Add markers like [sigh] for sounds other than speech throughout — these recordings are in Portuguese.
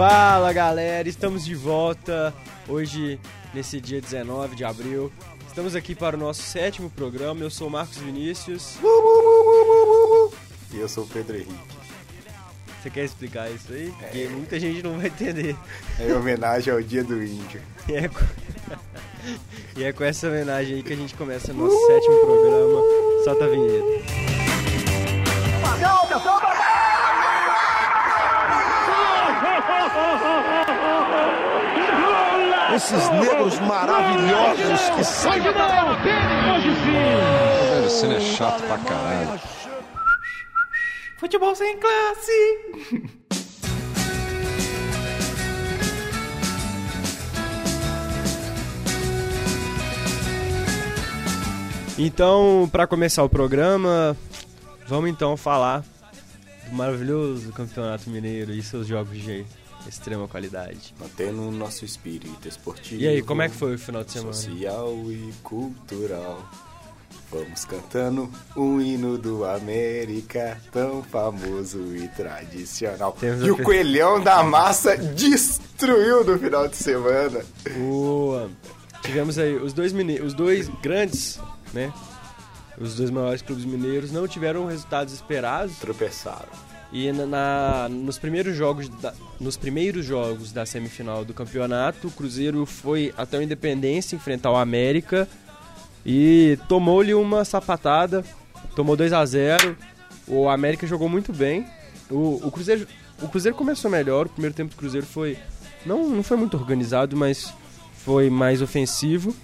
Fala galera, estamos de volta hoje, nesse dia 19 de abril. Estamos aqui para o nosso sétimo programa. Eu sou o Marcos Vinícius. E eu sou o Pedro Henrique. Você quer explicar isso aí? Porque muita gente não vai entender. É em homenagem ao Dia do Índio. E é, com... [laughs] e é com essa homenagem aí que a gente começa nosso sétimo programa. Solta a vinheta. Esses negros maravilhosos que são. Velho, cena é chato pra caralho. Futebol sem classe! Então, para começar o programa, vamos então falar do maravilhoso Campeonato Mineiro e seus jogos de extrema qualidade. Mantendo o nosso espírito esportivo. E aí, como é que foi o final de semana? Social e cultural. Vamos cantando um hino do América, tão famoso e tradicional. Temos e o Coelhão da Massa destruiu no final de semana. Boa. Tivemos aí os dois, mine... os dois grandes, né? Os dois maiores clubes mineiros não tiveram resultados esperados. Tropeçaram. E na, nos, primeiros jogos da, nos primeiros jogos da semifinal do campeonato, o Cruzeiro foi até o Independência enfrentar o América e tomou-lhe uma sapatada, tomou 2 a 0 O América jogou muito bem. O, o, Cruzeiro, o Cruzeiro começou melhor, o primeiro tempo do Cruzeiro foi. Não, não foi muito organizado, mas foi mais ofensivo.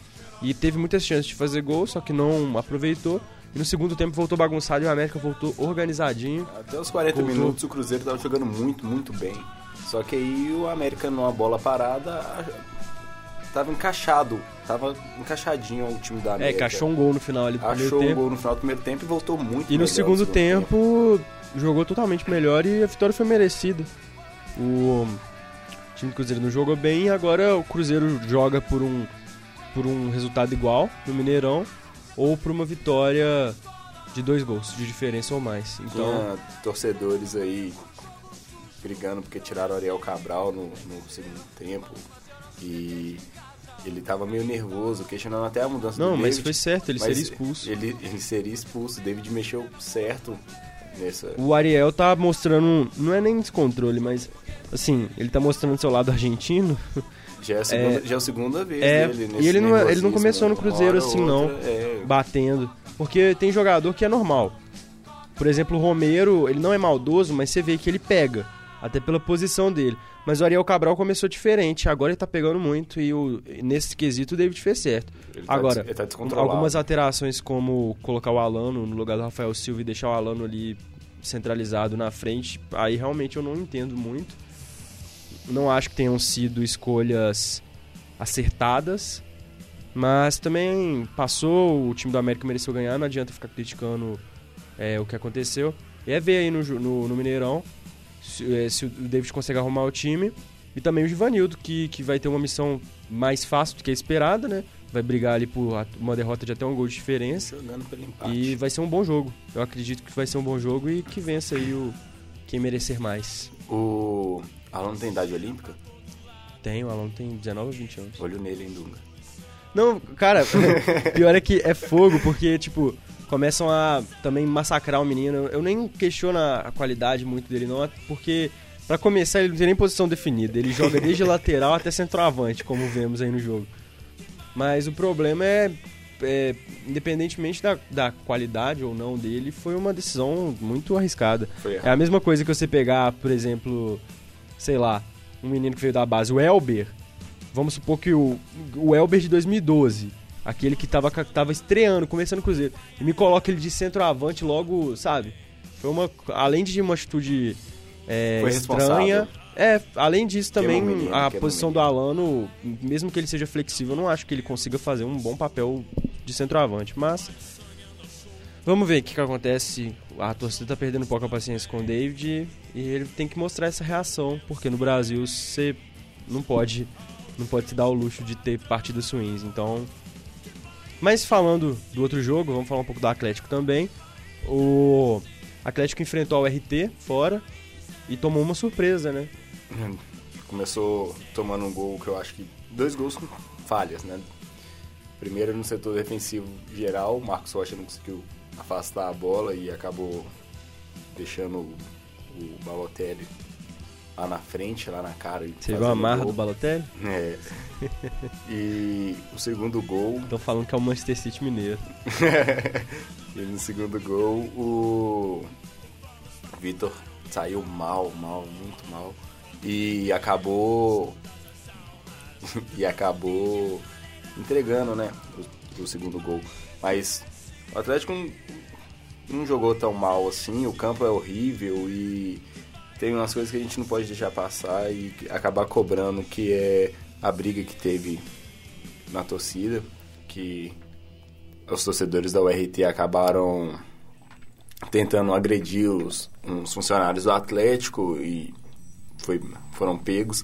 E teve muitas chances de fazer gol, só que não aproveitou. E no segundo tempo voltou bagunçado e o América voltou organizadinho. Até os 40 Voltou. minutos o Cruzeiro tava jogando muito, muito bem. Só que aí o América numa bola parada tava encaixado. Tava encaixadinho o time da É, América. que achou um gol no final ali do primeiro Achou um tempo. gol no final do primeiro tempo e voltou muito E no segundo tempo, jogou totalmente melhor e a vitória foi merecida. O time do Cruzeiro não jogou bem e agora o Cruzeiro joga por um, por um resultado igual no Mineirão ou por uma vitória de dois gols de diferença ou mais. Então, Tinha torcedores aí brigando porque tiraram o Ariel Cabral no, no segundo tempo. E ele tava meio nervoso, questionando até a mudança não, do mas David. foi certo, ele Mas seria expulso. Ele, ele seria expulso. O David mexeu certo nessa. O Ariel tá mostrando, não é nem descontrole, mas assim, ele tá mostrando seu lado argentino. Já é a segunda, já é a segunda vez É, dele e nesse ele não- ele não começou no uma Cruzeiro assim, não. outra, É, batendo. Porque tem jogador que é normal. Por exemplo, o Romero, ele não é maldoso, mas você vê que ele pega. Até pela posição dele. Mas o Ariel Cabral começou diferente, agora ele tá pegando muito e o, nesse quesito o David fez certo. ele tá agora, tá descontrolado. algumas alterações como colocar o Alano no lugar do Rafael Silva e deixar o Alano ali centralizado na frente, aí realmente eu não entendo muito. Não acho que tenham sido escolhas acertadas, mas também passou, o time do América mereceu ganhar, não adianta ficar criticando é, o que aconteceu. E é ver aí no, no, no Mineirão se, é, se o David consegue arrumar o time. E também o Givanildo, que, que vai ter uma missão mais fácil do que a esperada, né? Vai brigar ali por uma derrota de até um gol de diferença. Jogando pelo empate. E vai ser um bom jogo. Eu acredito que vai ser um bom jogo e que vença aí o quem merecer mais. O Alan tem idade olímpica? Tem, o Alan tem 19 ou 20 anos. Olho nele, hein, Dunga. Não, cara, [laughs] pior é que é fogo, porque, tipo, começam a também massacrar o menino. Eu nem questiono a qualidade muito dele, não, porque, pra começar, ele não tem nem posição definida. Ele joga desde [laughs] lateral até centroavante, como vemos aí no jogo. Mas o problema é, é, independentemente da, da qualidade ou não dele, foi uma decisão muito arriscada. É a mesma coisa que você pegar, por exemplo, sei lá, um menino que veio da base, o Elber. Vamos supor que o, o Elber de 2012, aquele que tava, tava estreando, começando o Cruzeiro, e me coloca ele de centroavante logo, sabe? Foi uma. Além de uma atitude é, estranha. É, além disso também, menino, a posição do. Alano, mesmo que ele seja flexível, eu não acho que ele consiga fazer um bom papel de centroavante. Mas Vamos ver o que, que acontece. A torcida tá perdendo um pouco a paciência com o David e ele tem que mostrar essa reação, porque no Brasil você não pode não pode se dar o luxo de ter partidas ruins. Então, mas falando do outro jogo, vamos falar um pouco do Atlético também. O Atlético enfrentou o RT fora e tomou uma surpresa, né? começou tomando um gol que eu acho que. Dois gols com falhas, né? Primeiro no setor defensivo geral, o Marcos Rocha não conseguiu afastar a bola e acabou deixando o, o Balotelli lá na frente, lá na cara. e Você viu a marra do Balotelli? É. [laughs] E o segundo gol, Estão falando que é o Manchester City Mineiro. [laughs] e no segundo gol o Vitor saiu mal, mal, muito mal. E acabou. [laughs] e acabou entregando, né? O, o segundo gol. Mas o Atlético não, não jogou tão mal assim, o campo é horrível e tem umas coisas que a gente não pode deixar passar e acabar cobrando, que é a briga que teve na torcida, que os torcedores da URT acabaram tentando agredir os, uns funcionários do Atlético e foi, foram pegos.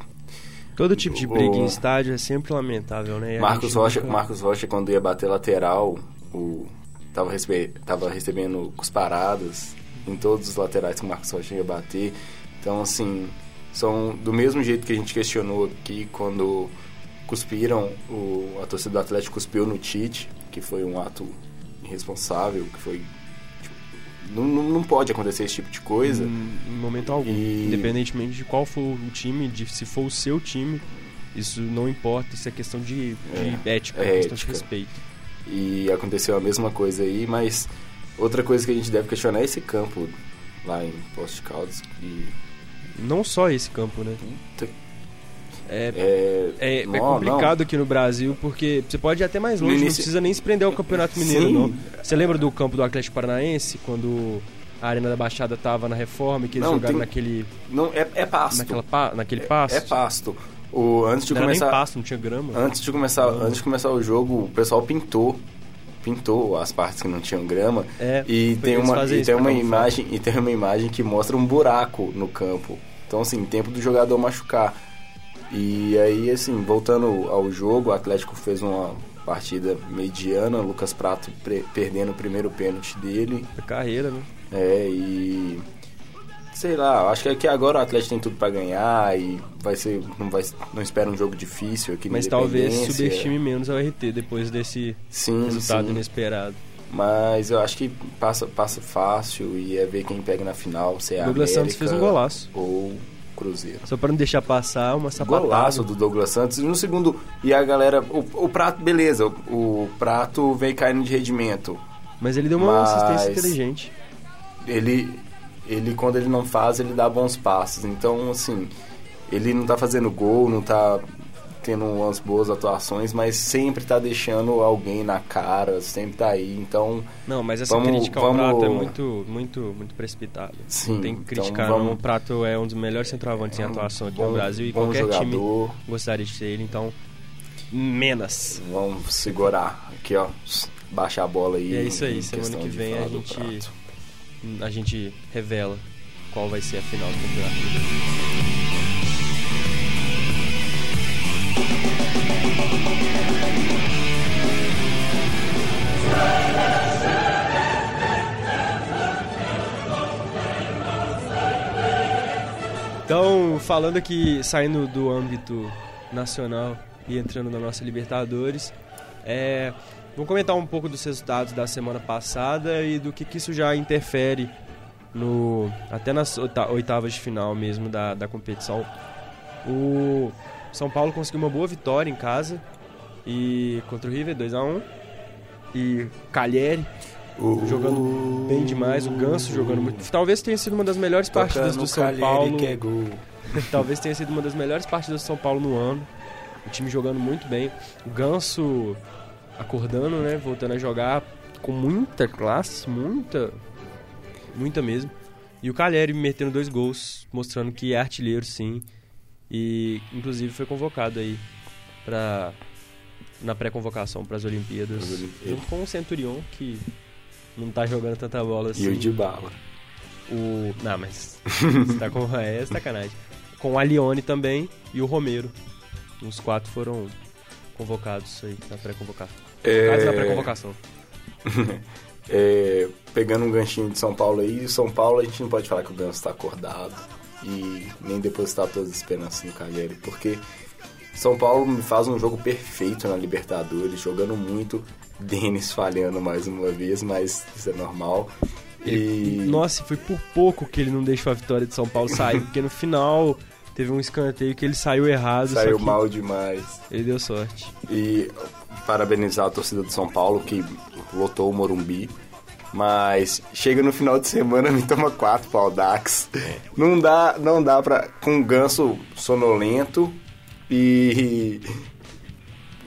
Todo tipo de O- briga em estádio é sempre lamentável, né? Marcos Rocha, nunca- Marcos Rocha, quando ia bater lateral, o, tava, recebe, tava recebendo cusparadas em todos os laterais que o Marcos Rocha ia bater. Então, assim, são do mesmo jeito que a gente questionou aqui quando cuspiram, o, a torcida do Atlético cuspiu no Tite, que foi um ato irresponsável, que foi. tipo, não, não, pode acontecer esse tipo de coisa. Em, momento algum. E- Independentemente de qual for o time, de se for o seu time, isso não importa, isso é questão de, de ética, é questão ética. de respeito. E aconteceu a mesma coisa aí, mas outra coisa que a gente deve questionar é esse campo lá em Posto de Caldas. Não só esse campo, né? Puta- É, é, é, é não, complicado aqui no Brasil, porque você pode ir até mais longe, não precisa nem se prender ao Campeonato Mineiro, Sim. não. Você lembra do campo do Atlético Paranaense, quando a Arena da Baixada tava na reforma e que eles Não, jogaram tem- naquele, Não, é, é pasto. naquela, pa- naquele pasto? É pasto. O, antes de Não começar, pasto, não tinha grama. antes de começar, antes de começar o jogo, o pessoal pintou, pintou as partes que não tinham grama. É, e tem uma e tem uma imagem e tem uma imagem que mostra um buraco no campo. Então assim, tempo do jogador machucar. E aí assim, voltando ao jogo, o Atlético fez uma partida mediana, Lucas Prato perdendo o primeiro pênalti dele. A carreira, né? É, e sei lá, acho que aqui agora o Atlético tem tudo pra ganhar e vai ser não vai não espera um jogo difícil aqui Mas talvez subestime menos a RT depois desse sim, resultado sim. inesperado. Mas eu acho que passa passa fácil e é ver quem pega na final, se é Douglas Santos fez um golaço. ou Cruzeiro. Só pra não deixar passar uma sapatada. Golaço do Douglas Santos. E no segundo, e a galera, o, o Prato, beleza, o, o Prato veio caindo de rendimento. Mas ele deu uma assistência inteligente. ele, ele quando ele não faz, ele dá bons passos. Então, assim, ele não tá fazendo gol, não tá tendo umas boas atuações, mas sempre tá deixando alguém na cara, sempre tá aí. Então, Não, mas essa Vamos- crítica ao vamos- Prato é muito, muito, muito precipitada. Sim, Tem que então criticar. vamos- não. O Prato é um dos melhores centroavantes em atuação aqui no bom- Brasil e qualquer time jogador. gostaria de ser ele, então. Menos. vamos segurar aqui, ó, baixar a bola aí. E é isso aí, em semana que vem a gente. A gente revela qual vai ser a final do campeonato. Então, falando aqui, saindo do âmbito nacional e entrando na nossa Libertadores, é, vamos comentar um pouco dos resultados da semana passada e do que, que isso já interfere no até nas oita- oitavas de final mesmo da, da competição. O São Paulo conseguiu uma boa vitória em casa e contra o River 2 a 1 e Calheri jogando bem demais, o Ganso jogando muito. Talvez tenha sido uma das melhores partidas do São Calheri Paulo. é. Talvez tenha sido uma das melhores partidas do São Paulo no ano. O time jogando muito bem. O Ganso acordando, né? Voltando a jogar com muita classe, muita. Muita mesmo. E o Calheri metendo dois gols, mostrando que é artilheiro sim. E inclusive foi convocado aí pra, na pré-convocação para as Olimpíadas. Olimpíadas. Junto com o Centurion, que não tá jogando tanta bola assim. E o de bala. O. Não, mas. [laughs] você tá com. É sacanagem. Com o Alione também e o Romero. Os quatro foram convocados aí na pré-convocação. Quase na pré-convocação. [laughs] É, pegando um ganchinho de São Paulo aí, São Paulo a gente não pode falar que o Ganso tá acordado. e nem depositar todas as esperanças no Cagliari, porque São Paulo me faz um jogo perfeito na Libertadores, jogando muito, Denis falhando mais uma vez, mas isso é normal. E... Nossa, foi por pouco que ele não deixou a vitória de São Paulo sair, porque no final teve um escanteio que ele saiu errado. Saiu mal demais. Ele deu sorte. E parabenizar a torcida de São Paulo que lotou o Morumbi. Mas chega no final de semana [laughs] me toma quatro pau Dax. Não dá, não dá pra. Com um ganso sonolento e.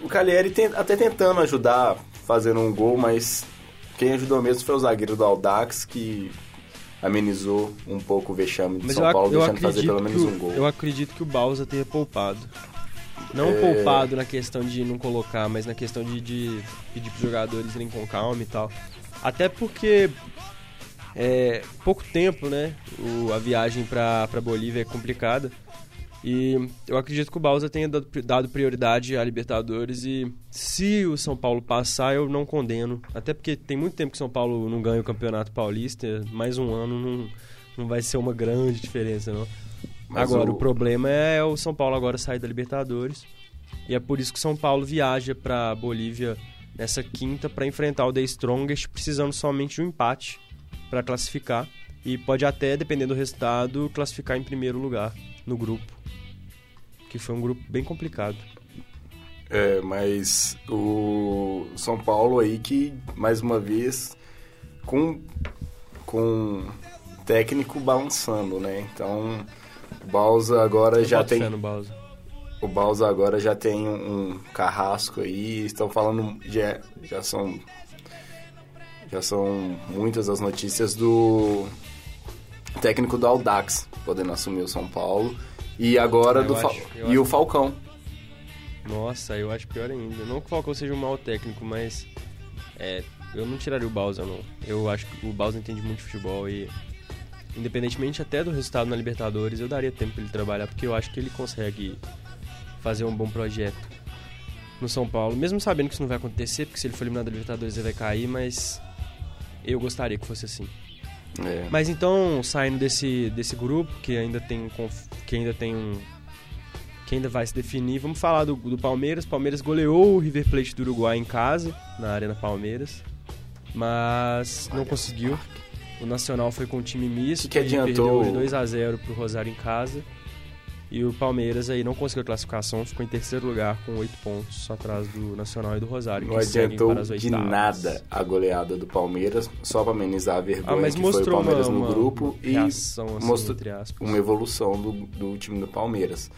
O Cagliari tem, até tentando ajudar, fazendo um gol, mas quem ajudou mesmo foi o zagueiro do Aldax, que amenizou um pouco o vexame de Mas São eu, Paulo, eu deixando fazer pelo menos um gol. Eu acredito que o Balsa tenha poupado. Não É. poupado na questão de não colocar, mas na questão de, de pedir pros jogadores irem com calma e tal. Até porque é pouco tempo, né? O, a viagem pra Bolívia é complicada. E eu acredito que o Balsa tenha dado, prioridade à Libertadores e se o São Paulo passar, eu não condeno. Até porque tem muito tempo que o São Paulo não ganha o Campeonato Paulista, mais um ano não, não vai ser uma grande diferença, não. Mas agora, o- o... problema é o São Paulo agora sair da Libertadores. E é por isso que o São Paulo viaja pra Bolívia nessa quinta para enfrentar o The Strongest, precisando somente de um empate para classificar. E pode até, dependendo do resultado, classificar em primeiro lugar no grupo. Que foi um grupo bem complicado. É, mas o São Paulo aí que, mais uma vez, com, com técnico balançando, né? Então, o Balsa agora Eu já tem... O Balsa agora já tem um, um carrasco aí, estão falando, já, já são... Já são muitas as notícias do técnico do Aldax podendo assumir o São Paulo. E agora Eu do acho- e acho- o Falcão. Nossa, eu acho pior ainda. Não que o Falcão seja um mau técnico, mas é, eu não tiraria o Bausa, não. Eu acho que o Bausa entende muito de futebol e, independentemente até do resultado na Libertadores, eu daria tempo pra ele trabalhar, porque eu acho que ele consegue fazer um bom projeto no São Paulo. Mesmo sabendo que isso não vai acontecer, porque se ele for eliminado da Libertadores ele vai cair, mas eu gostaria que fosse assim. É. Mas então, saindo desse, desse grupo, que ainda tem que ainda tem um que ainda vai se definir, vamos falar do, do Palmeiras. Palmeiras goleou o River Plate do Uruguai em casa, na Arena Palmeiras, mas não conseguiu. O Nacional foi com um time misto Que que adiantou? perdeu de 2 a 0 pro Rosário em casa. E o Palmeiras aí não conseguiu a classificação, ficou em terceiro lugar com 8 pontos, atrás do Nacional e do Rosário, Não adiantou para de nada a goleada do Palmeiras, só pra amenizar a vergonha Ah, mas que foi o Palmeiras uma, no uma grupo e reação, assim, mostrou uma evolução do, do time do Palmeiras.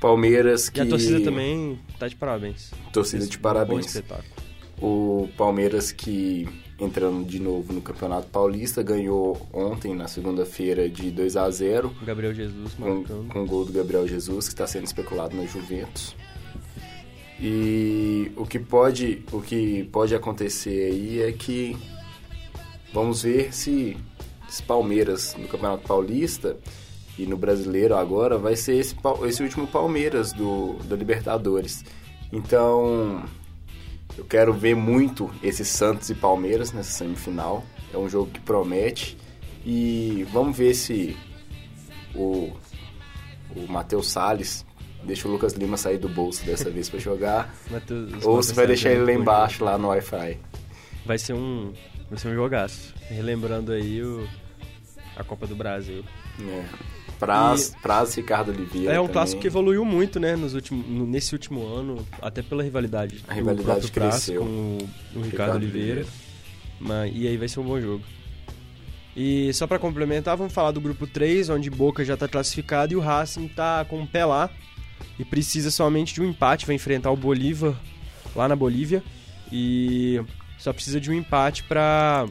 Palmeiras que... E a torcida também tá de parabéns. Torcida Fez de um parabéns. Bom espetáculo. O Palmeiras que entrando de novo no Campeonato Paulista ganhou ontem, na segunda-feira, de 2 a 0 O Gabriel Jesus com, marcando. com o gol do Gabriel Jesus, que está sendo especulado na Juventus. E o que pode, o que pode acontecer aí é que vamos ver se esse Palmeiras no Campeonato Paulista e no Brasileiro agora vai ser esse, esse último Palmeiras do, da Libertadores. Então eu quero ver muito esse Santos e Palmeiras nessa semifinal. É um jogo que promete. E vamos ver se o, o Matheus Salles deixa o Lucas Lima sair do bolso dessa vez pra jogar. [laughs] Matheus- ou se vai deixar ele lá embaixo, lá no Wi-Fi. Vai ser um, vai ser um jogaço. Relembrando aí o, a Copa do Brasil. É. Praz, Praz Ricardo Oliveira. É um também. clássico que evoluiu muito, né, nos últimos, nesse último ano, até pela rivalidade. A rivalidade cresceu. com o, o Ricardo, Ricardo Oliveira. Mas, e aí vai ser um bom jogo. E só pra complementar, vamos falar do grupo 3, onde Boca já tá classificado e o Racing tá com o pé lá e precisa somente de um empate, vai enfrentar o Bolívar lá na Bolívia e só precisa de um empate pra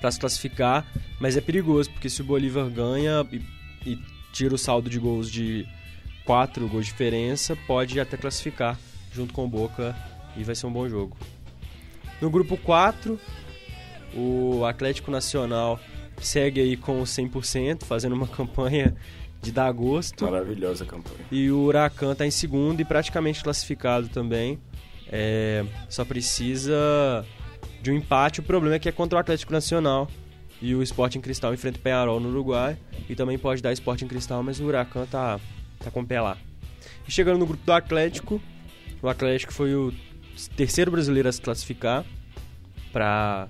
para se classificar, mas é perigoso porque se o Bolívar ganha e, e tira o saldo de gols de 4 gols de diferença, pode até classificar junto com o Boca e vai ser um bom jogo. No grupo 4, o Atlético Nacional segue aí com o 100%, fazendo uma [laughs] campanha de dar gosto. Maravilhosa campanha. E o Huracan está em segundo e praticamente classificado também. É, só precisa de um empate. O problema é que é contra o Atlético Nacional. E o Sporting Cristal enfrenta o Penharol no Uruguai. E também pode dar Sporting Cristal, mas o Huracan tá, tá com o pé lá. E chegando no grupo do Atlético, o Atlético foi o terceiro brasileiro a se classificar para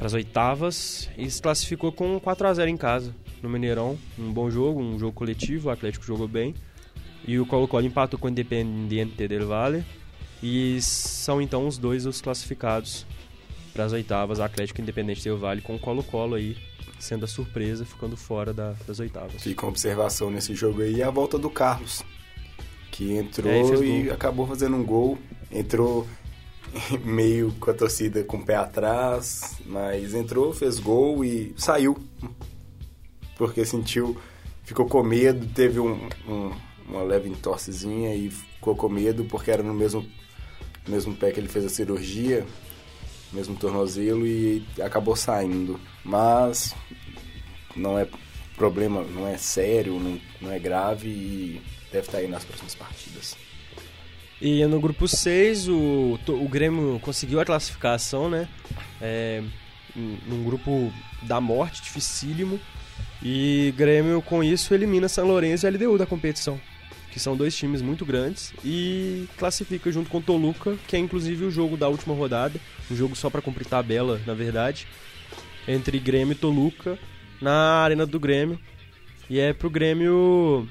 as oitavas e se classificou com 4 a 0 em casa no Mineirão. Um bom jogo, um jogo coletivo, o Atlético jogou bem. E o Colo-Colo empatou com o Independiente del Valle. E são então os dois os classificados para as oitavas, Atlético Independente del Valle com o Colo-Colo aí sendo a surpresa, ficando fora da, das oitavas. Fica uma observação nesse jogo aí a volta do Carlos, que entrou É, e gol. acabou fazendo um gol. Entrou [laughs] meio com a torcida com o pé atrás, mas entrou, fez gol e saiu. Porque sentiu, ficou com medo, teve um, um- uma leve entorcezinha e ficou com medo porque era no mesmo, mesmo pé que ele fez a cirurgia, mesmo tornozelo e acabou saindo. Mas não é problema, não é sério, não, não é grave e deve estar aí nas próximas partidas. E no grupo 6, o, o Grêmio conseguiu a classificação, né? É, num grupo da morte, dificílimo. E Grêmio, com isso, elimina São Lourenço e LDU da competição. Que são dois times muito grandes. E classifica junto com o Toluca, que é inclusive o jogo da última rodada. Um jogo só para cumprir tabela, na verdade. Entre Grêmio e Toluca, na Arena do Grêmio. E é pro Grêmio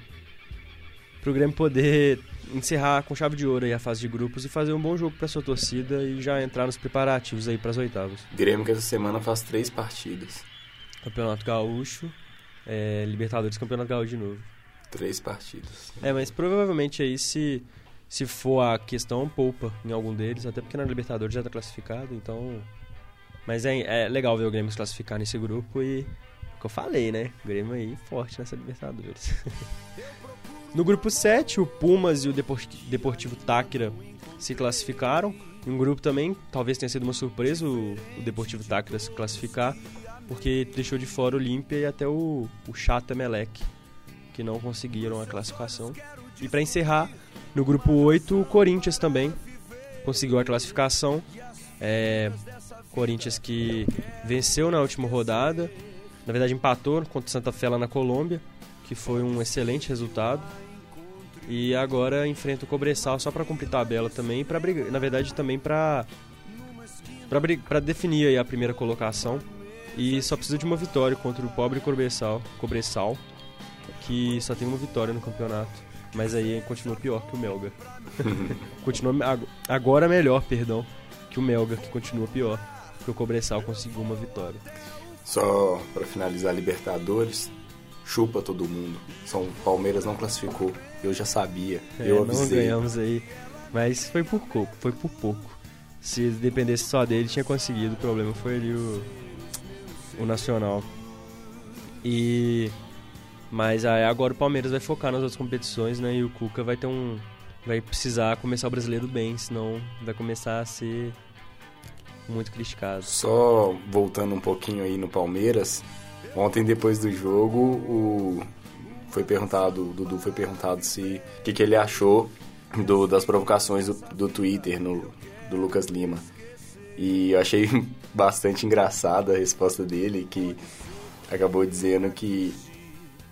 pro Grêmio poder encerrar com chave de ouro aí a fase de grupos e fazer um bom jogo para sua torcida e já entrar nos preparativos aí para as oitavas. Grêmio que essa semana faz três partidas. Campeonato Gaúcho, é, Libertadores, Campeonato Gaúcho de novo. Três partidas. É, mas provavelmente aí se se for a questão poupa em algum deles, até porque na Libertadores já tá classificado, então mas é, é legal ver o Grêmio se classificar nesse grupo e é o que eu falei, né? O Grêmio aí forte nessa Libertadores. [laughs] No grupo 7, o Pumas e o Depor- Deportivo Táquira se classificaram. Em um grupo também, talvez tenha sido uma surpresa o, Deportivo Táquira se classificar, porque deixou de fora o Olímpia e até o, o Chata Melec, que não conseguiram a classificação. E para encerrar, no grupo 8, o Corinthians também conseguiu a classificação. É, Corinthians que venceu na última rodada, na verdade empatou contra Santa Fé lá na Colômbia, que foi um excelente resultado. E agora enfrenta o Cobressal só para cumprir tabela também, para na verdade também para para definir a primeira colocação. E só precisa de uma vitória contra o pobre Cobressal, Cobressal, que só tem uma vitória no campeonato. Mas aí continua pior que o Melga. [laughs] continua ag- agora melhor, perdão, que o Melga, que continua pior, porque o Cobressal conseguiu uma vitória. Só pra finalizar Libertadores, chupa todo mundo. São Palmeiras não classificou. Eu já sabia. É, eu não avisei. ganhamos aí, mas foi por pouco, foi por pouco. Se dependesse só dele, tinha conseguido. O problema foi ali o, o Nacional. E mas aí agora o Palmeiras vai focar nas outras competições, né? E o Cuca vai ter um vai precisar começar o brasileiro bem, senão vai começar a ser muito criticado. Só voltando um pouquinho aí no Palmeiras, ontem depois do jogo, o foi perguntado, o Dudu foi perguntado se o que, que ele achou do- das provocações do, do Twitter no, do Lucas Lima. E eu achei [laughs] bastante engraçada a resposta dele, que acabou dizendo que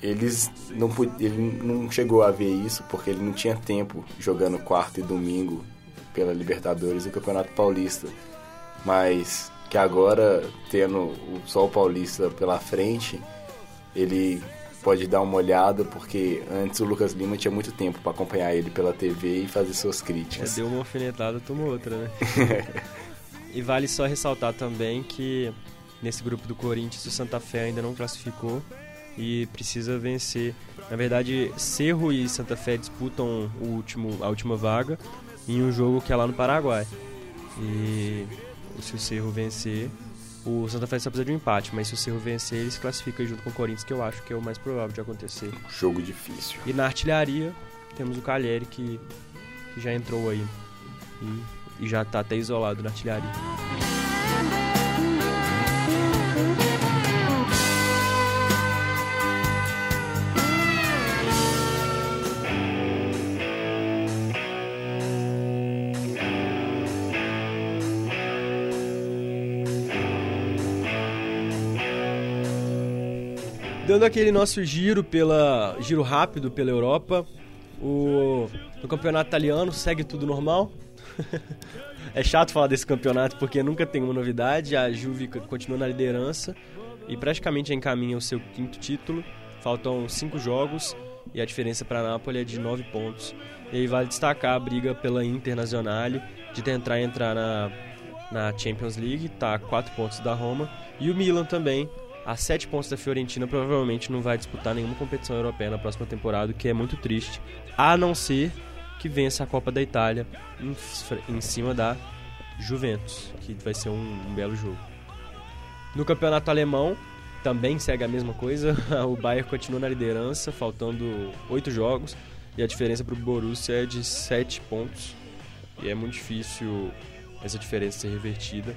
eles não ele não chegou a ver isso porque ele não tinha tempo jogando quarta e domingo pela Libertadores e Campeonato Paulista mas que agora tendo o Sol Paulista pela frente, ele pode dar uma olhada porque antes o Lucas Lima tinha muito tempo para acompanhar ele pela TV e fazer suas É, críticas. deu uma alfinetada, tomou outra, né? [laughs] e vale só ressaltar também que nesse grupo do Corinthians o Santa Fé ainda não classificou e precisa vencer. Na verdade, Cerro e Santa Fé disputam o último, a última vaga em um jogo que é lá no Paraguai. E se o Cerro vencer, o Santa Fé só precisa de um empate, mas se o Cerro vencer, ele se classifica junto com o Corinthians, que eu acho que é o mais provável de acontecer. Jogo difícil. E na artilharia temos o Calheri que, que já entrou aí e, e já tá até isolado na artilharia. Dando aquele nosso giro pela giro rápido pela Europa, o no campeonato italiano segue tudo normal. [laughs] é chato falar desse campeonato porque nunca tem uma novidade. A Juve continua na liderança e praticamente encaminha o seu quinto título. Faltam cinco jogos e a diferença para a Napoli é de nove pontos. E aí vale destacar a briga pela Internazionale de tentar entrar na, na Champions League, tá a quatro pontos da Roma. E o Milan também, a sete pontos da Fiorentina, provavelmente não vai disputar nenhuma competição europeia na próxima temporada, o que é muito triste. A não ser que vença a Copa da Itália em, em cima da Juventus, que vai ser um, um belo jogo. No campeonato alemão, também segue a mesma coisa. [laughs] O Bayern continua na liderança, faltando oito jogos. E a diferença para o Borussia é de sete pontos. E é muito difícil essa diferença ser revertida.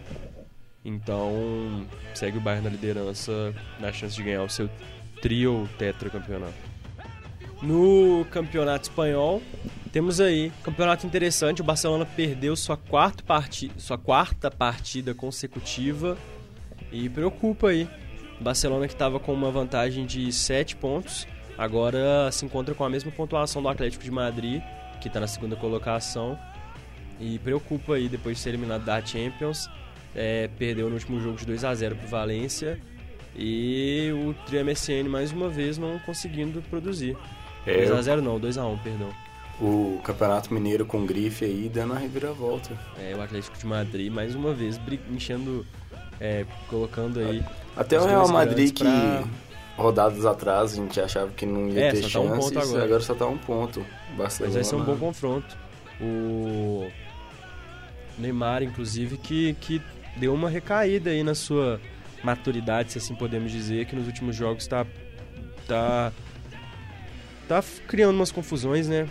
Então, segue o Bayern na liderança na chance de ganhar o seu trio tetracampeonato. No campeonato espanhol, temos aí campeonato interessante. O Barcelona perdeu sua quarta, parti sua quarta partida consecutiva e preocupa aí. O Barcelona que estava com uma vantagem de 7 pontos, agora se encontra com a mesma pontuação do Atlético de Madrid, que está na segunda colocação. E preocupa aí depois de ser eliminado da Champions. É, perdeu no último jogo de 2 a 0 para o Valência. E o MSN mais uma vez não conseguindo produzir. É, 2x0 não, 2x1, perdão. O Campeonato Mineiro com grife aí dando a reviravolta. É, o Atlético de Madrid mais uma vez enchendo, é, colocando aí. Até o Real Madrid que rodadas atrás a gente achava que não ia é, ter chances, tá um ponto agora. agora só tá um ponto. Barcelona. Mas vai ser um bom confronto. O Neymar, inclusive, que, que deu uma recaída aí na sua maturidade, se assim podemos dizer, que nos últimos jogos está tá, tá criando umas confusões, né?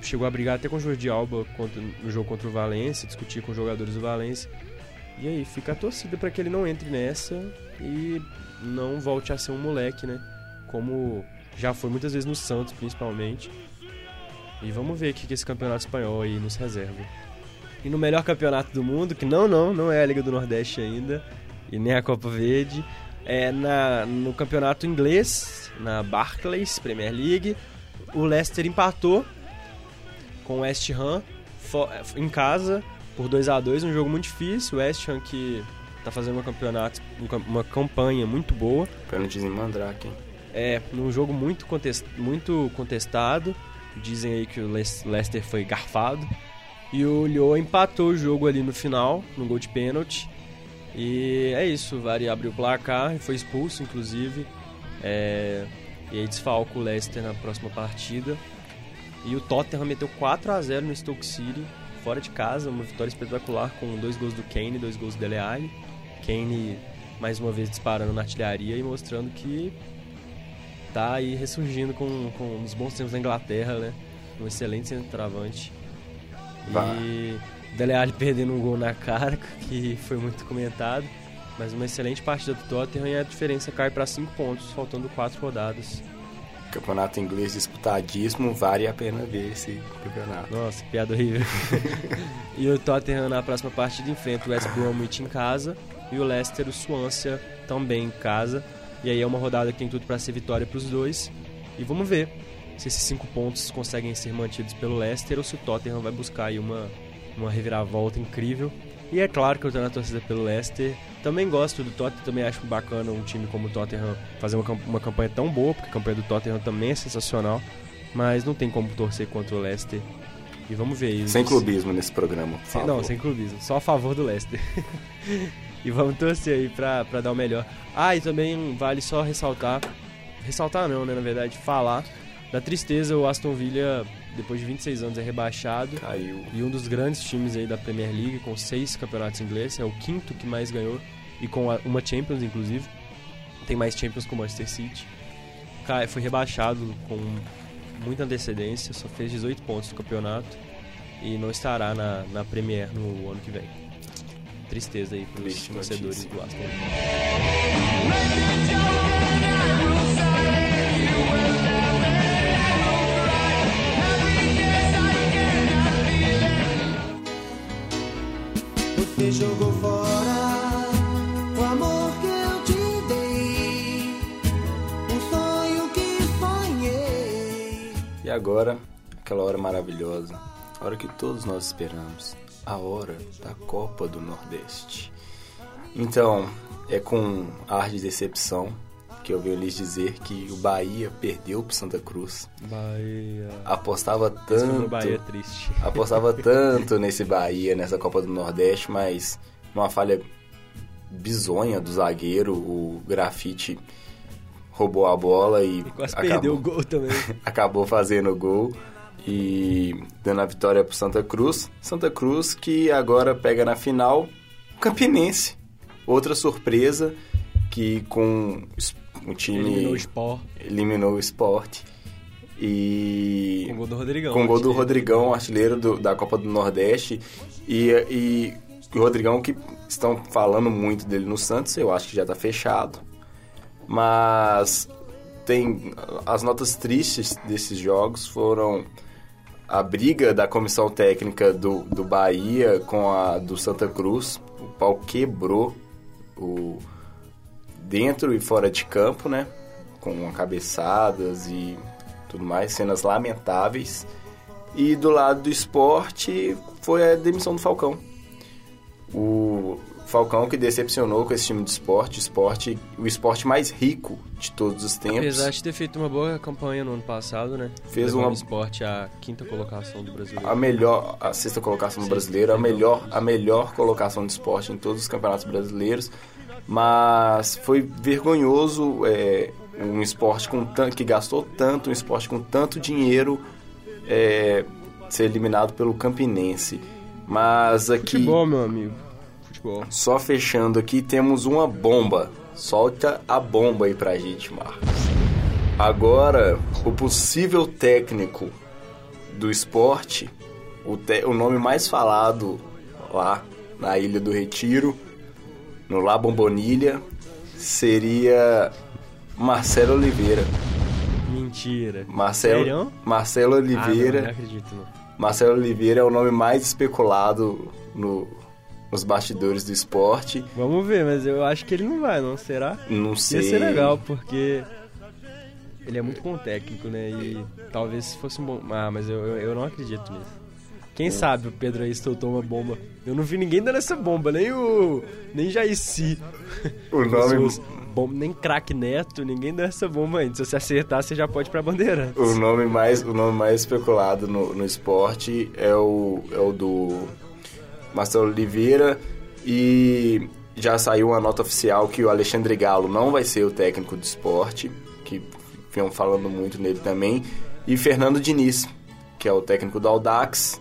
Chegou a brigar até com o Jordi Alba contra, no jogo contra o Valência, discutir com os jogadores do Valência. E aí, fica a torcida para que ele não entre nessa e não volte a ser um moleque, né? Como já foi muitas vezes no Santos, principalmente. E vamos ver o que esse campeonato espanhol aí nos reserva. E no melhor campeonato do mundo, que não, não, não é a Liga do Nordeste ainda, e nem a Copa Verde, é na, no campeonato inglês, na Barclays Premier League, o Leicester empatou com o West Ham em casa por 2 a 2 um jogo muito difícil. O West Ham que tá fazendo uma campeonato, uma campanha muito boa. Pênaltis em Mandrake. É, num jogo muito, contest, muito contestado. Dizem aí que o Leicester foi garfado. E o Lyon empatou o jogo ali no final, no gol de pênalti. E é isso, o Vari abriu o placar e foi expulso, inclusive. É, e aí desfalca o Leicester na próxima partida. E o Tottenham meteu 4 a 0 no Stoke City, fora de casa, uma vitória espetacular com dois gols do Kane e dois gols do Dele Alli. Kane mais uma vez disparando na artilharia e mostrando que tá aí ressurgindo com, com os bons tempos da Inglaterra, né? Um excelente centroavante. E Dele Alli perdendo um gol na cara, que foi muito comentado. Mas uma excelente partida do Tottenham e a diferença cai para 5 pontos, faltando 4 rodadas. Campeonato inglês disputadíssimo, vale a pena ver esse campeonato. Nossa, piada horrível. [laughs] e o Tottenham na próxima partida enfrenta o West Bromwich em casa e o Leicester, o Swansea também em casa. E aí é uma rodada que tem tudo para ser vitória para os dois. E vamos ver se esses cinco pontos conseguem ser mantidos pelo Leicester ou se o Tottenham vai buscar aí uma, uma reviravolta incrível. E é claro que eu estou na torcida pelo Leicester. Também gosto do Tottenham, também acho bacana um time como o Tottenham fazer uma, uma campanha tão boa, porque a campanha do Tottenham também é sensacional. Mas não tem como torcer contra o Leicester. E vamos ver isso. Sem clubismo nesse programa. Sem, não, sem clubismo. Só a favor do Leicester. [laughs] e vamos torcer aí pra, pra dar o melhor. Ah, e também vale só ressaltar. Ressaltar não, né? Na verdade, falar da tristeza, o Aston Villa, depois de 26 anos, é rebaixado. Caiu. E um dos grandes times aí da Premier League, com seis campeonatos ingleses, é o quinto que mais ganhou, e com uma Champions, inclusive. Tem mais Champions com o Manchester City. Cai, foi rebaixado com muita antecedência, só fez 18 pontos no campeonato e não estará na, na Premier no ano que vem. Tristeza aí para os torcedores do Aston Villa. Agora, aquela hora maravilhosa, a hora que todos nós esperamos, a hora da Copa do Nordeste. Então, é com ar de decepção que eu venho lhes dizer que o Bahia perdeu pro Santa Cruz. Bahia. Apostava tanto, Bahia triste. [laughs] apostava tanto nesse Bahia, nessa Copa do Nordeste, mas uma falha bizonha do zagueiro, o Grafite roubou a bola e, Quase acabou, perdeu o gol também. [laughs] acabou fazendo o gol e dando a vitória pro Santa Cruz. Santa Cruz que agora pega na final o Campinense. Outra surpresa que com o time Eliminou o Sport eliminou o esporte e com o gol do Rodrigão. com o gol do artilheiro. Rodrigão, artilheiro do- da Copa do Nordeste. E, e o Rodrigão, que estão falando muito dele no Santos, eu acho que já tá fechado. Mas tem as notas tristes desses jogos foram a briga da comissão técnica do, do Bahia com a do Santa Cruz. O pau quebrou o, dentro e fora de campo, né? Com cabeçadas e tudo mais, cenas lamentáveis. E do lado do esporte foi a demissão do Falcão. O Falcão que decepcionou com esse time de esporte, esporte o esporte mais rico de todos os tempos. Apesar de ter feito uma boa campanha no ano passado, né? Fez uma- o esporte à quinta colocação do brasileiro. a melhor, a sexta colocação do brasileiro, a melhor, a melhor colocação de esporte em todos os campeonatos brasileiros, mas foi vergonhoso é, um esporte com tan- que gastou tanto, um esporte com tanto dinheiro é, ser eliminado pelo Campinense. Mas aqui, Futebol, meu amigo. Futebol. só fechando aqui, temos uma bomba. Solta a bomba aí pra gente, Marcos. Agora, o possível técnico do esporte, o, te- o nome mais falado lá na Ilha do Retiro, no La Bombonilha, seria Marcelo Oliveira. Mentira. Marcelo, Sério? Marcelo Ah, não, Oliveira. não acredito, não. Marcelo Oliveira é o nome mais especulado no- nos bastidores do esporte. Vamos ver, mas eu acho que ele não vai, não. Será? Não sei. Ia ser legal, porque ele é muito bom técnico, né? E talvez fosse um bom. Ah, mas eu, eu, eu não acredito nisso. Quem sabe o Pedro aí soltou uma bomba. Eu não vi ninguém dando essa bomba, nem o. Nem Jaici. O nome, Os- bom, nem craque Neto, ninguém deu essa bomba ainda. Se você acertar, você já pode ir pra bandeira. o nome mais, o nome mais especulado no, no esporte é o, é o do Marcelo Oliveira e já saiu uma nota oficial que o Alexandre Galo não vai ser o técnico do esporte, que vinham falando muito nele também, e Fernando Diniz, que é o técnico do Audax,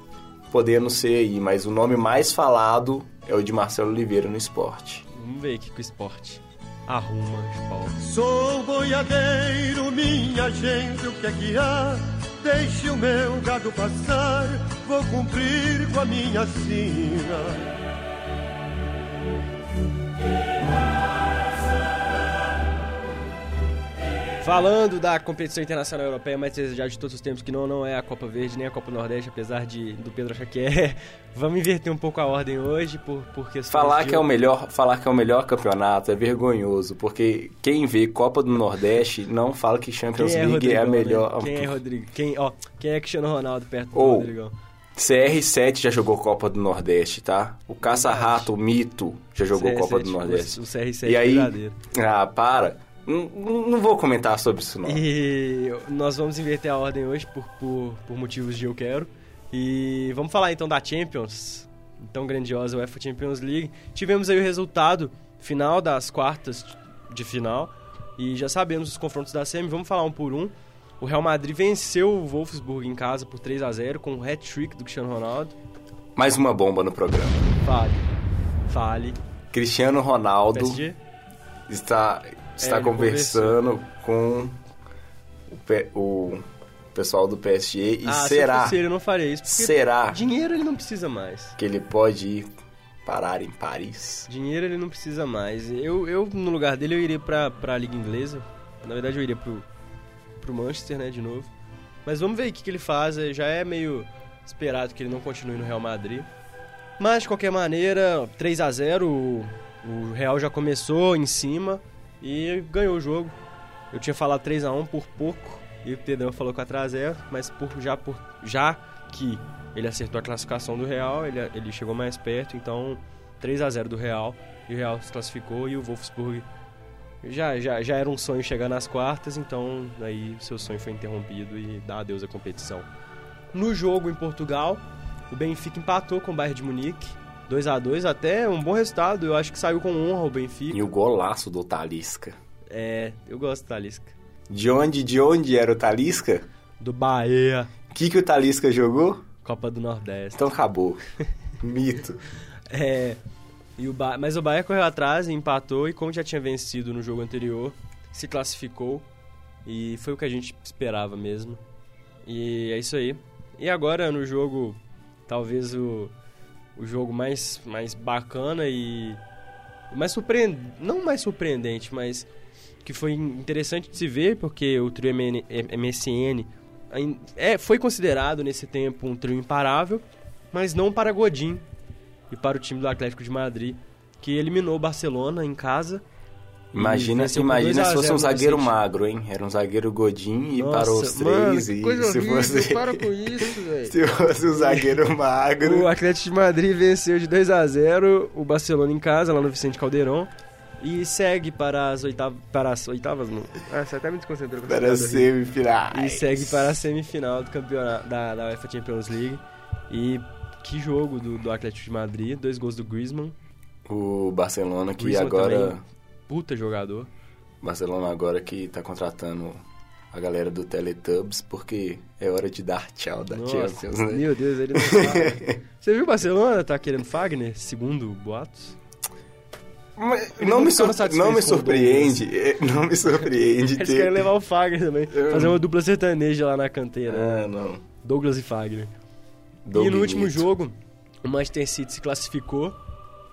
podendo ser aí, mas o nome mais falado é o de Marcelo Oliveira no esporte. Vamos ver aqui com o esporte. Arruma pau. Sou boiadeiro, minha gente, o que é que há? Deixe o meu gado passar, vou cumprir com a minha sina. Falando da competição internacional europeia mais desejada de todos os tempos, que não, não é a Copa Verde nem a Copa Nordeste, apesar de do Pedro achar que é. [laughs] Vamos inverter um pouco a ordem hoje, por, por Falar de- que, é o melhor, falar que é o melhor campeonato é vergonhoso, porque quem vê Copa do Nordeste não fala que Champions Quem é League é a Rodrigão, né? melhor. Quem é Rodrigo? Quem, ó, quem é Cristiano Ronaldo perto do Ou- Rodrigão? CR7 já jogou Copa do Nordeste, tá? O Caça-Rato, o Mito, já jogou Copa do CR7, Nordeste. O CR7 E aí- verdadeiro. Ah, para. Não, não vou comentar sobre isso, não. E nós vamos inverter a ordem hoje por, por, por motivos de eu quero. E vamos falar então da Champions, tão grandiosa UEFA Champions League. Tivemos aí o resultado final das quartas de final e já sabemos os confrontos da semi. Vamos falar um por um. O Real Madrid venceu o Wolfsburg em casa por 3 a 0 com o hat-trick do Cristiano Ronaldo. Mais uma bomba no programa. Fale. Fale. Cristiano Ronaldo PSG? está, está ele conversando com o, o pessoal do PSG e ah, se eu será, fosse ele, eu não faria isso. Porque será dinheiro ele não precisa mais. que ele pode ir parar em Paris? Dinheiro ele não precisa mais. Eu, eu no lugar dele, eu iria pra, pra Liga Inglesa. Na verdade, eu iria pro, pro Manchester, né, de novo. Mas vamos ver o que, que ele faz. É, Já é meio esperado que ele não continue no Real Madrid. Mas, de qualquer maneira, 3 a 0 o, o Real já começou em cima e ganhou o jogo. Eu tinha falado 3 a 1 por pouco. E o Pedrão falou 4x0, mas por, já, por, já que ele acertou a classificação do Real, ele, ele chegou mais perto, então 3x0 do Real. E o Real se classificou e o Wolfsburg já, já, já era um sonho chegar nas quartas, então aí seu sonho foi interrompido e dá adeus à competição. No jogo em Portugal, o Benfica empatou com o Bayern de Munique, 2 a 2 até um bom resultado, eu acho que saiu com honra o Benfica. E o golaço do Talisca. É, eu gosto do Talisca. De onde, de onde era o Talisca? Do Bahia, O que, que o Talisca jogou? Copa do Nordeste. Então acabou. [laughs] Mito. É, e o ba... Mas o Bahia correu atrás e empatou, e como já tinha vencido no jogo anterior, se classificou. E foi o que a gente esperava mesmo. E é isso aí. E agora no jogo, talvez o, o jogo mais, mais bacana e mais surpreendente, não mais surpreendente, mas que foi interessante de se ver, porque o trio MSN é, foi considerado nesse tempo um trio imparável, mas não para Godin e para o time do Atlético de Madrid, que eliminou o Barcelona em casa. Imagina, por imagina 2 a se fosse 0 um zagueiro magro, hein? Era um zagueiro Godin e Nossa, parou os mano, três. que e coisa se horrível, fosse, [laughs] para com isso, velho. se fosse um zagueiro [laughs] magro. O Atlético de Madrid venceu de 2 a 0 o Barcelona em casa, lá no Vicente Caldeirão. E segue para as oitavas. Para as oitavas, não. Ah, você até me desconcentrou com Para horrível. semifinais. E segue para a semifinal do campeonato da, da UEFA Champions League. E que jogo do, do Atlético de Madrid, dois gols do Griezmann. O Barcelona que Griezmann agora. também. Puta jogador. Barcelona agora que tá contratando a galera do Teletubbies porque é hora de dar tchau da Nossa, Champions, né? meu Deus, ele não fala. [laughs] Você viu o Barcelona tá querendo Fagner, segundo boatos? Mas não, me satisfeitos não me surpreende, não me surpreende Eles ter... querem levar o Fagner também. Fazer uma dupla sertaneja lá na canteira. Ah, não. Douglas e Fagner. Doug e no último Nito. jogo, o Manchester City se classificou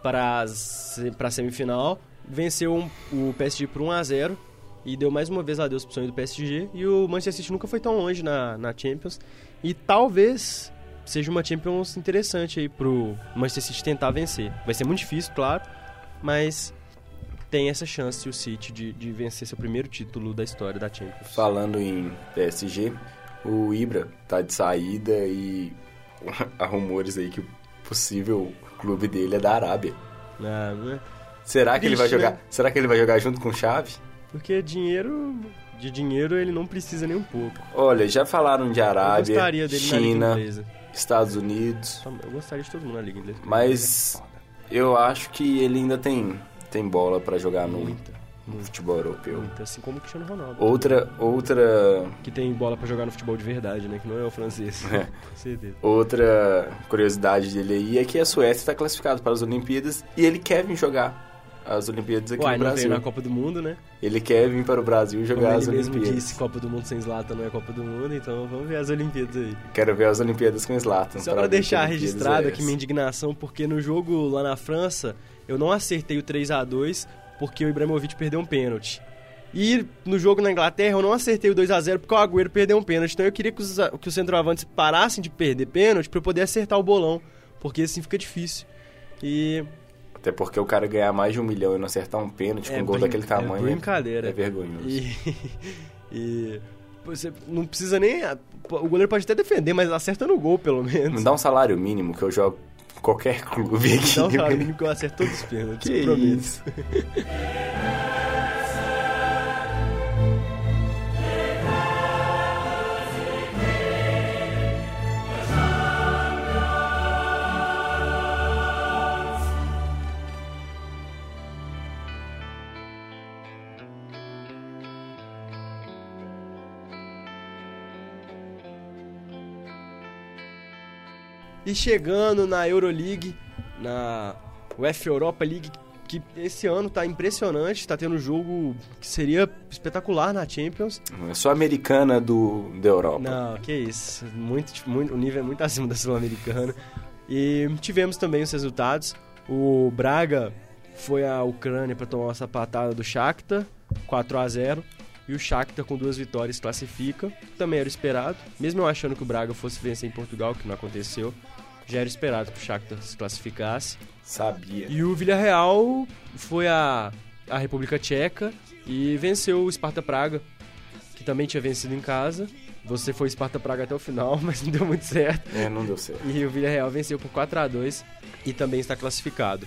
para a semifinal, venceu um- o PSG por 1 a 0 e deu mais uma vez adeus pro sonho do PSG. E o Manchester City nunca foi tão longe na, na Champions. E talvez seja uma Champions interessante aí pro Manchester City tentar vencer. Vai ser muito difícil, claro, mas tem essa chance o City de, de vencer seu primeiro título da história da Champions. Falando em PSG, o Ibra tá de saída e [laughs] há rumores aí que o possível clube dele é da Arábia. Ah, não é? Será que ele vai jogar? né? Será que ele vai jogar junto com o Xavi? Porque dinheiro, de dinheiro ele não precisa nem um pouco. Olha, já falaram de Arábia, China. Estados Unidos, Eu gostaria de todo mundo na Liga Inglesa. mas eu acho que ele ainda tem tem bola pra jogar no Muita, no futebol europeu. muita. Assim como o Cristiano Ronaldo. Outra outra Que tem bola pra jogar no futebol de verdade, né? Que não é o francês. [laughs] É. Outra curiosidade dele aí é que a Suécia está classificada para as Olimpíadas e ele quer vir jogar as Olimpíadas aqui Uai, no não Brasil. veio na Copa do Mundo, né? Ele quer vir para o Brasil Como jogar ele as mesmo Olimpíadas. disse, Copa do Mundo sem Zlatan não é Copa do Mundo, então vamos ver as Olimpíadas aí. Quero ver as Olimpíadas com Zlatan. Só ver deixar registrado é aqui minha indignação, porque no jogo lá na França, eu não acertei o 3 a 2 porque o Ibrahimovic perdeu um pênalti. E no jogo na Inglaterra, eu não acertei o 2 a 0 porque o Agüero perdeu um pênalti. Então eu queria que os, que os centroavantes parassem de perder pênalti pra eu poder acertar o bolão, porque assim fica difícil. E Até porque o cara ganhar mais de um milhão e não acertar um pênalti com um gol daquele é tamanho brincadeira. é vergonhoso. E, [laughs] e você não precisa nem. O goleiro pode até defender, mas acerta no gol, pelo menos. Me dá um salário mínimo que eu jogo qualquer clube aqui. Dá um salário mínimo que eu acerto todos os pênaltis, [laughs] Que prometo. isso? [laughs] E chegando na Euroleague, na UEFA Europa League, que esse ano tá impressionante, tá tendo um jogo que seria espetacular na Champions. Eu sou americana do, da Europa. Não, que isso, muito, muito, o nível é muito [laughs] acima da Sul-Americana. E tivemos também os resultados. O Braga foi à Ucrânia para tomar uma sapatada do Shakhtar, 4 a 0 e o Shakhtar com duas vitórias classifica. Também era esperado, mesmo eu achando que o Braga fosse vencer em Portugal, que não aconteceu. Já era esperado que o Shakhtar se classificasse. Sabia. E o Villarreal foi à, à República Tcheca e venceu o Sparta Praga, que também tinha vencido em casa. Você foi Sparta Praga até o final, [laughs] mas não deu muito certo. É, não deu certo. E o Villarreal venceu por 4 a 2 e também está classificado.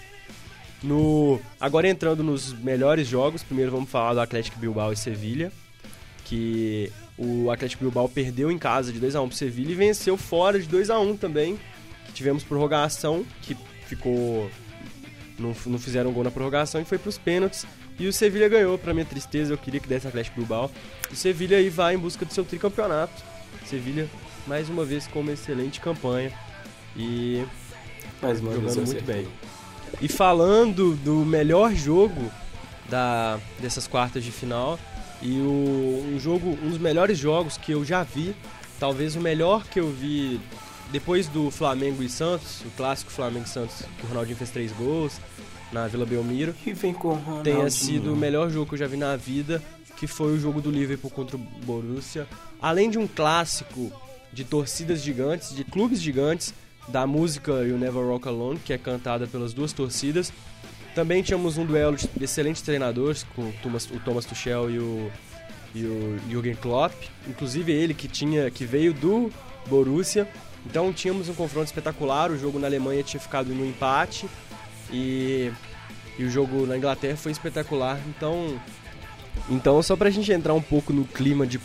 No agora entrando nos melhores jogos, primeiro vamos falar do Atlético Bilbao e Sevilha, que o Atlético Bilbao perdeu em casa de 2 a 1 para Sevilha e venceu fora de 2 a 1 também. Que tivemos prorrogação, que ficou não, não fizeram gol na prorrogação e foi para os pênaltis. E o Sevilha ganhou, para minha tristeza, eu queria que desse Atlético Bilbao. O Sevilha aí vai em busca do seu tricampeonato. Sevilha, mais uma vez, com uma excelente campanha. E Mas, mano, jogando deu muito bem. E falando do melhor jogo da, dessas quartas de final, e o, um jogo, um dos melhores jogos que eu já vi, talvez o melhor que eu vi depois do Flamengo e Santos, o clássico Flamengo e Santos, que o Ronaldinho fez três gols na Vila Belmiro, E vem com o tenha sido o melhor jogo que eu já vi na vida, que foi o jogo do Liverpool contra o Borussia. Além de um clássico de torcidas gigantes, de clubes gigantes, da música You Never Walk Alone, que é cantada pelas duas torcidas. Também tínhamos um duelo de excelentes treinadores, com o Thomas, o Thomas Tuchel e o, e o Jürgen Klopp. Inclusive ele que, tinha, que veio do Borussia. Então tínhamos um confronto espetacular, o jogo na Alemanha tinha ficado no empate. E, e o jogo na Inglaterra foi espetacular. Então, então só pra gente entrar um pouco no clima de,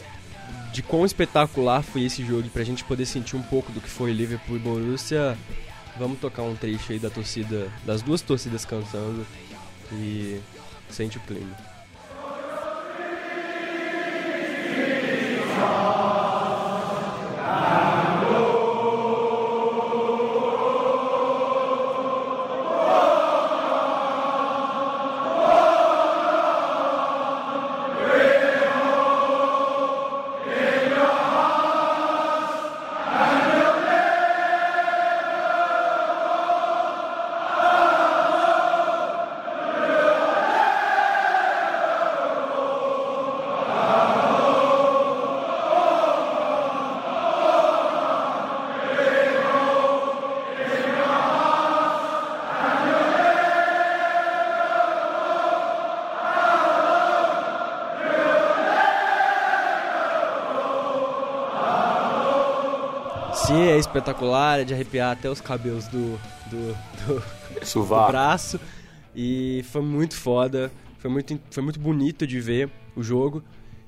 de quão espetacular foi esse jogo e pra gente poder sentir um pouco do que foi Liverpool e Borussia, vamos tocar um trecho aí da torcida, das duas torcidas cantando e sente o clima. Sim, é espetacular, é de arrepiar até os cabelos do, do, do, do braço. E foi muito foda, foi muito, foi muito bonito de ver o jogo.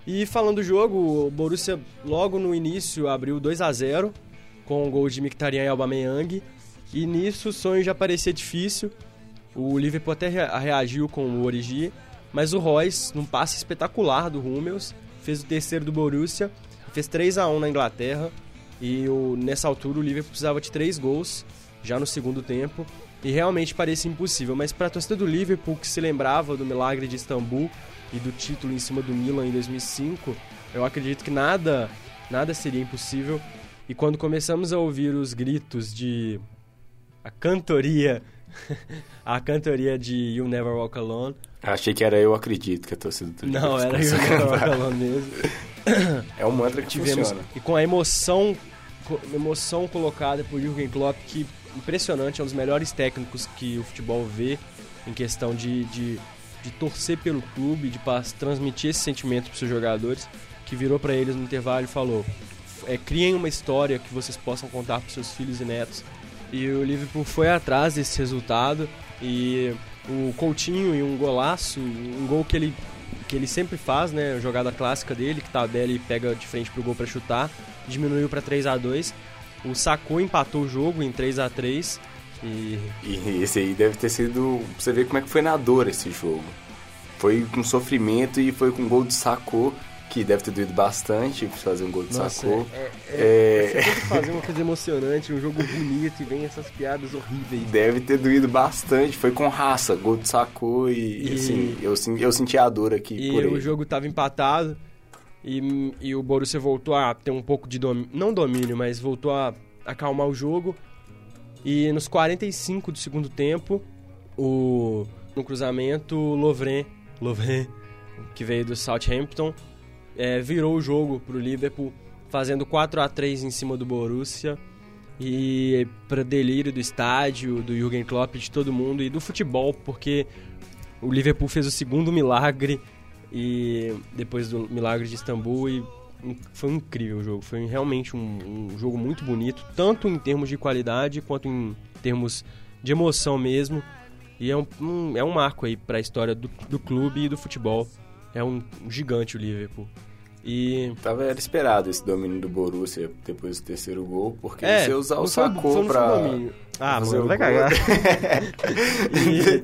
E falando do jogo, o Borussia logo no início abriu 2 a 0 com o gol de Mkhitaryan e Aubameyang. E nisso o sonho já parecia difícil. O Liverpool até rea- reagiu com o Origi, mas o Royce, num passe espetacular do Hummels, fez o terceiro do Borussia, fez 3 a 1 na Inglaterra. E o, nessa altura o Liverpool precisava de três gols já no segundo tempo. E realmente parecia impossível. Mas para a torcida do Liverpool, que se lembrava do milagre de Istambul e do título em cima do Milan em 2005, eu acredito que nada, nada seria impossível. E quando começamos a ouvir os gritos de a cantoria, [laughs] a cantoria de You Never Walk Alone, Achei que era eu acredito que a torcida do não Liverpool era You Never Walk. Alone mesmo. [laughs] É um mantra que tivemos funciona. e com a emoção emoção colocada por Jürgen Klopp que impressionante é um dos melhores técnicos que o futebol vê em questão de, de, de torcer pelo clube de transmitir esse sentimento para seus jogadores que virou para eles no intervalo e falou é, criem uma história que vocês possam contar para seus filhos e netos e o Liverpool foi atrás desse resultado e o Coutinho e um golaço um gol que ele que ele sempre faz, né, a jogada clássica dele, que Tardelli pega de frente pro gol para chutar, diminuiu para 3 a 2. O Sacou empatou o jogo em 3 a 3 e E esse aí deve ter sido. Você ver como é que foi na dor esse jogo. Foi com sofrimento e foi com gol de sacou, que deve ter doído bastante fazer um gol de nossa, sacou. é, É, você tem que fazer uma coisa emocionante, um jogo bonito e vem essas piadas horríveis. Deve ter doído bastante. Foi com raça, gol de sacou e, E- assim, eu, eu senti a dor aqui E por ele. o jogo tava empatado e, e o Borussia voltou a ter um pouco de domínio, não domínio, mas voltou a acalmar o jogo. E nos 45 do segundo tempo, o no cruzamento, o Lovren, Lovren, que veio do Southampton, é, virou o jogo pro Liverpool, fazendo 4 a 3 em cima do Borussia. E para delírio do estádio, do Jürgen Klopp, de todo mundo e do futebol, porque o Liverpool fez o segundo milagre E depois do Milagre de Istambul e foi incrível o jogo. Foi realmente um, um jogo muito bonito, tanto em termos de qualidade quanto em termos de emoção mesmo. E é um, um- é um marco aí para a história do, do clube e do futebol. É um, um gigante o Liverpool. E Tava, era esperado esse domínio do Borussia depois do terceiro gol, porque é, você usar o foi pra... Ah, o vai cagar. [laughs]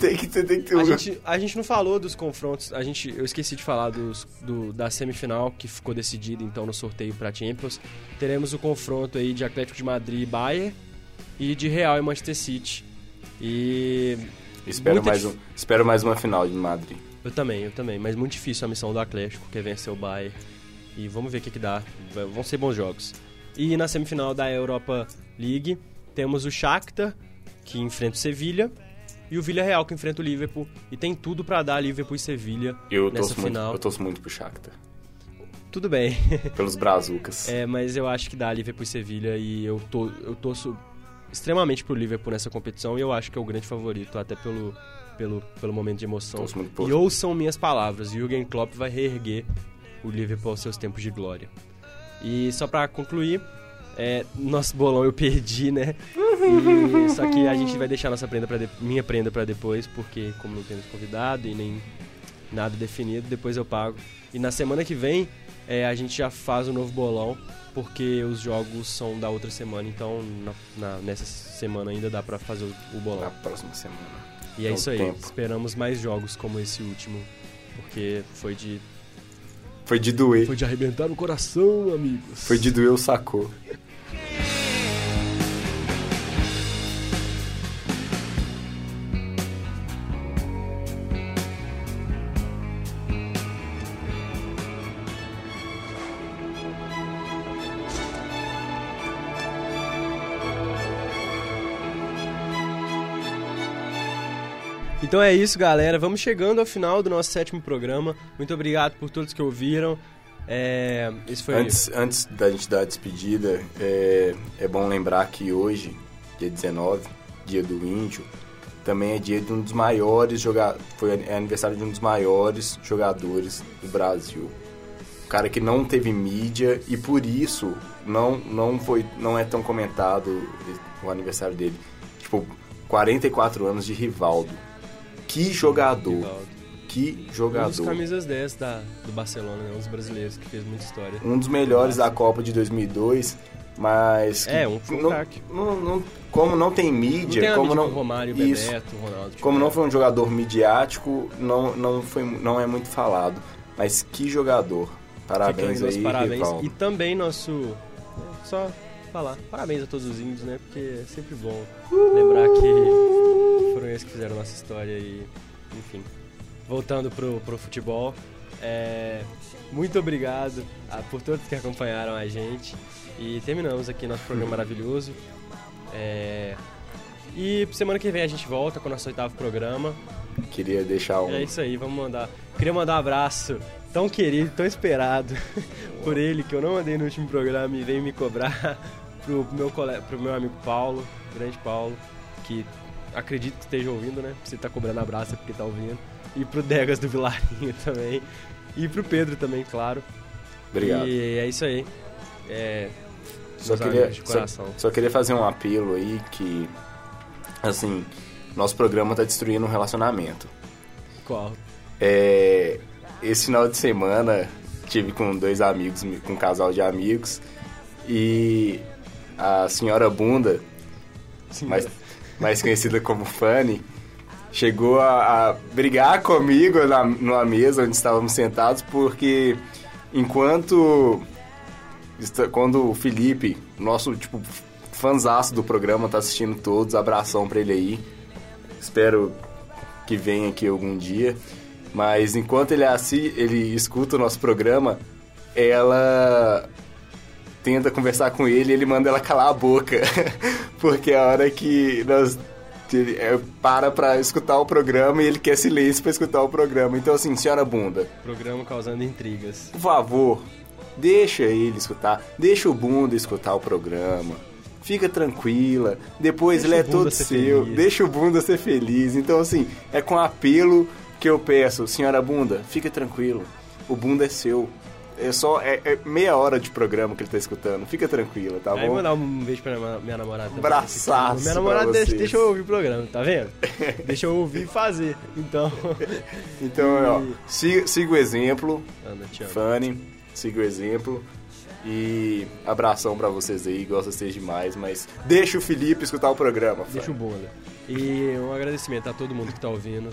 tem que, você tem que ter A gente, a gente não falou dos confrontos, a gente, eu esqueci de falar dos, do, da semifinal que ficou decidida então no sorteio para Champions. Teremos o confronto aí de Atlético de Madrid e Bayern e de Real e Manchester City. E Espero muita mais, dif- um, espero mais uma final de Madrid. eu também, eu também, mas muito difícil a missão do Atlético, que é vencer o Bayern. E vamos ver o que, que dá. Vão ser bons jogos. E na semifinal da Europa League, temos o Shakhtar, que enfrenta o Sevilha, e o Villarreal, que enfrenta o Liverpool. E tem tudo pra dar Liverpool e Sevilha Eu nessa torço, muito, final. eu torço muito pro Shakhtar. Tudo bem. [laughs] Pelos brazucas. É, mas eu acho que dá Liverpool e Sevilha e eu, tô, eu torço extremamente pro Liverpool nessa competição e eu acho que é o grande favorito, até pelo, pelo, pelo momento de emoção. E ouçam minhas palavras, Jürgen Klopp vai reerguer o Liverpool aos seus tempos de glória. E só pra concluir, é, nosso bolão eu perdi, né? E- só que a gente vai deixar nossa prenda pra de- minha prenda pra depois, porque como não temos convidado e nem nada definido, depois eu pago. E na semana que vem é, a gente já faz o novo bolão, porque os jogos são da outra semana, então na- na- nessa semana ainda dá pra fazer o, o bolão. Na próxima semana. E é Então, isso aí, tempo. esperamos mais jogos como esse último, porque foi de, Foi de doer. foi de arrebentar o coração, amigos. Foi de doer o sacou. Então é isso, galera. Vamos chegando ao final do nosso sétimo programa. Muito obrigado por todos que ouviram. É, esse foi Antes, antes da gente dar a despedida, é, é bom lembrar que hoje, dia 19, dia do índio, também é dia de um dos maiores jogadores. Foi é aniversário de um dos maiores jogadores do Brasil. Um cara que não teve mídia e por isso não, não, foi, não é tão comentado o aniversário dele. Tipo, 44 anos de Rivaldo. Que jogador! Que Um dos jogador! camisas 10 da, do Barcelona, né? Um dos brasileiros que fez muita história. um dos melhores da Copa de 2002, mas É, um- não, craque. não- não- como não tem Não mídia, tem a como mídia não com Romário, isso, Bebeto, Ronaldo. tipo, como não foi um jogador midiático, não não foi não é muito falado, mas que jogador. Parabéns aí, parabéns. E também nosso. Só falar, parabéns a todos os índios, né? Porque é sempre bom lembrar que foram eles que fizeram nossa história e. Enfim. Voltando pro, pro futebol. é, muito obrigado a- por todos que acompanharam a gente. E terminamos aqui nosso programa maravilhoso. É, e semana que vem a gente volta com o nosso oitavo programa. Queria deixar um É isso aí, vamos mandar. Queria mandar um abraço tão querido, tão esperado [laughs] por ele, que eu não mandei no último programa e veio me cobrar pro meu, cole... pro meu amigo Paulo, grande Paulo, que acredito que esteja ouvindo, né? Se tá cobrando abraço é porque tá ouvindo. E pro Degas do Vilarinho [laughs] também. E pro Pedro também, claro. Obrigado. E é isso aí. É. Só queria, só, coração. só queria fazer um apelo aí que assim, nosso programa tá destruindo um relacionamento. Qual? É, esse final de semana tive com dois amigos, com um casal de amigos, e a senhora Bunda, mais, mais conhecida como Fanny, chegou a, a brigar comigo na, numa mesa onde estávamos sentados, porque enquanto quando o Felipe, nosso tipo fanzaço do programa, tá assistindo todos, abração pra ele aí. Espero que venha aqui algum dia. Mas enquanto ele assi ele escuta o nosso programa, ela tenta conversar com ele e ele manda ela calar a boca. [laughs] Porque a hora que nós ele, é, para pra escutar o programa e ele quer silêncio pra escutar o programa. Então assim, senhora bunda, Programa causando intrigas. por favor, deixa ele escutar, deixa o bunda escutar o programa. Fica tranquila, depois Deixa ele é todo seu, feliz. deixa o bunda ser feliz. Então, assim, é com apelo que eu peço, senhora Bunda, fique tranquilo, o Bunda é seu. É só é, é meia hora de programa que ele tá escutando. Fica tranquila, tá Aí bom? mandar um beijo pra minha, namorada. Braçaço Minha namorada deixa, deixa eu ouvir o programa, tá vendo? [laughs] deixa eu ouvir e fazer. Então. [laughs] Então, ó, siga, siga o exemplo, Ana, te amo. Fanny, siga o exemplo. E abração pra vocês aí, gosto de vocês demais, mas deixa o Felipe escutar o programa. Deixa o bunda. E um agradecimento a todo mundo que tá ouvindo.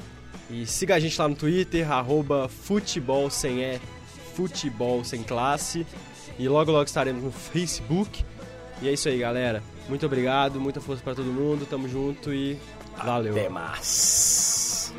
E siga a gente lá no Twitter, arroba futebol sem E, futebol sem classe. E logo logo estaremos no Facebook. E é isso aí, galera. Muito obrigado, muita força pra todo mundo. Tamo junto e valeu. Até mais.